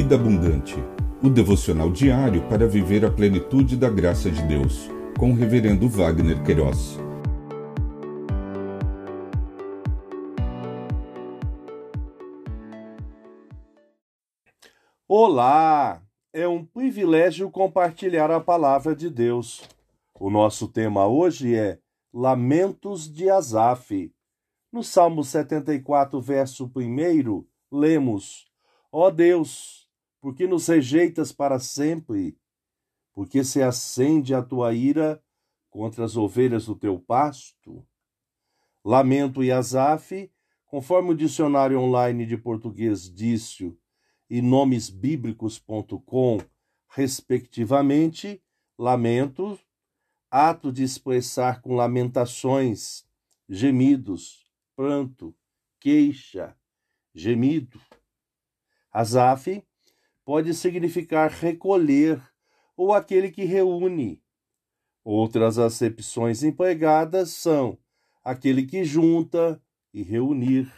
Vida Abundante, o devocional diário para viver a plenitude da graça de Deus, com o Reverendo Wagner Queiroz. Olá! É um privilégio compartilhar a palavra de Deus. O nosso tema hoje é Lamentos de Asaf. No Salmo 74, verso 1, lemos: Ó oh Deus, por que nos rejeitas para sempre? Porque se acende a tua ira contra as ovelhas do teu pasto? Lamento e Asaf, conforme o dicionário online de português disse e nomesbíblicos.com, respectivamente, lamento, ato de expressar com lamentações, gemidos, pranto, queixa, gemido. Asaf pode significar recolher ou aquele que reúne. Outras acepções empregadas são aquele que junta e reunir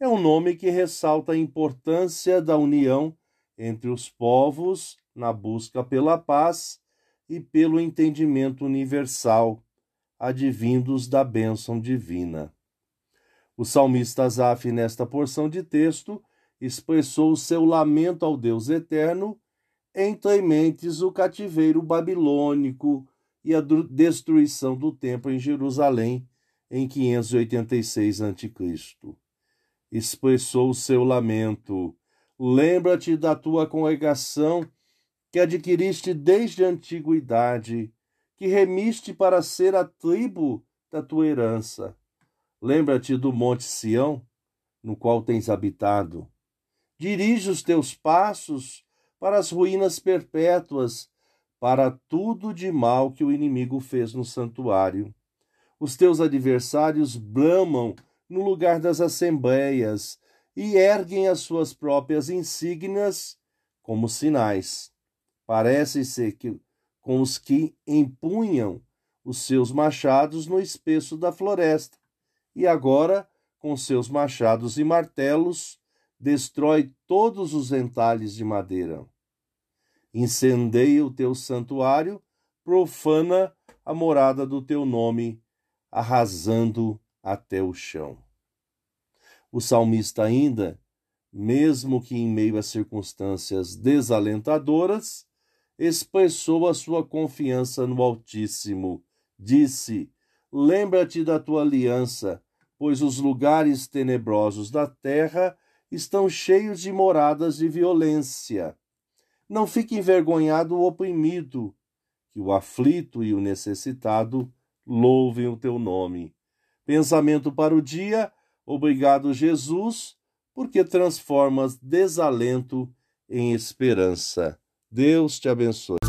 é um nome que ressalta a importância da união entre os povos na busca pela paz e pelo entendimento universal, advindos da bênção divina. O salmista Asaf, nesta porção de texto, expressou o seu lamento ao Deus eterno, entre mentes o cativeiro babilônico e a destruição do templo em Jerusalém em 586 a.C expressou o seu lamento. Lembra-te da tua congregação que adquiriste desde a antiguidade, que remiste para ser a tribo da tua herança. Lembra-te do monte Sião, no qual tens habitado. Dirige os teus passos para as ruínas perpétuas, para tudo de mal que o inimigo fez no santuário. Os teus adversários bramam no lugar das assembleias e erguem as suas próprias insígnias como sinais. Parece ser que com os que empunham os seus machados no espesso da floresta, e agora, com seus machados e martelos, destrói todos os entalhes de madeira. Incendeia o teu santuário, profana a morada do teu nome, arrasando até o chão. O salmista ainda, mesmo que em meio a circunstâncias desalentadoras, expressou a sua confiança no Altíssimo. Disse: Lembra-te da tua aliança, pois os lugares tenebrosos da terra estão cheios de moradas de violência. Não fique envergonhado o oprimido, que o aflito e o necessitado louvem o teu nome. Pensamento para o dia. Obrigado, Jesus, porque transformas desalento em esperança. Deus te abençoe.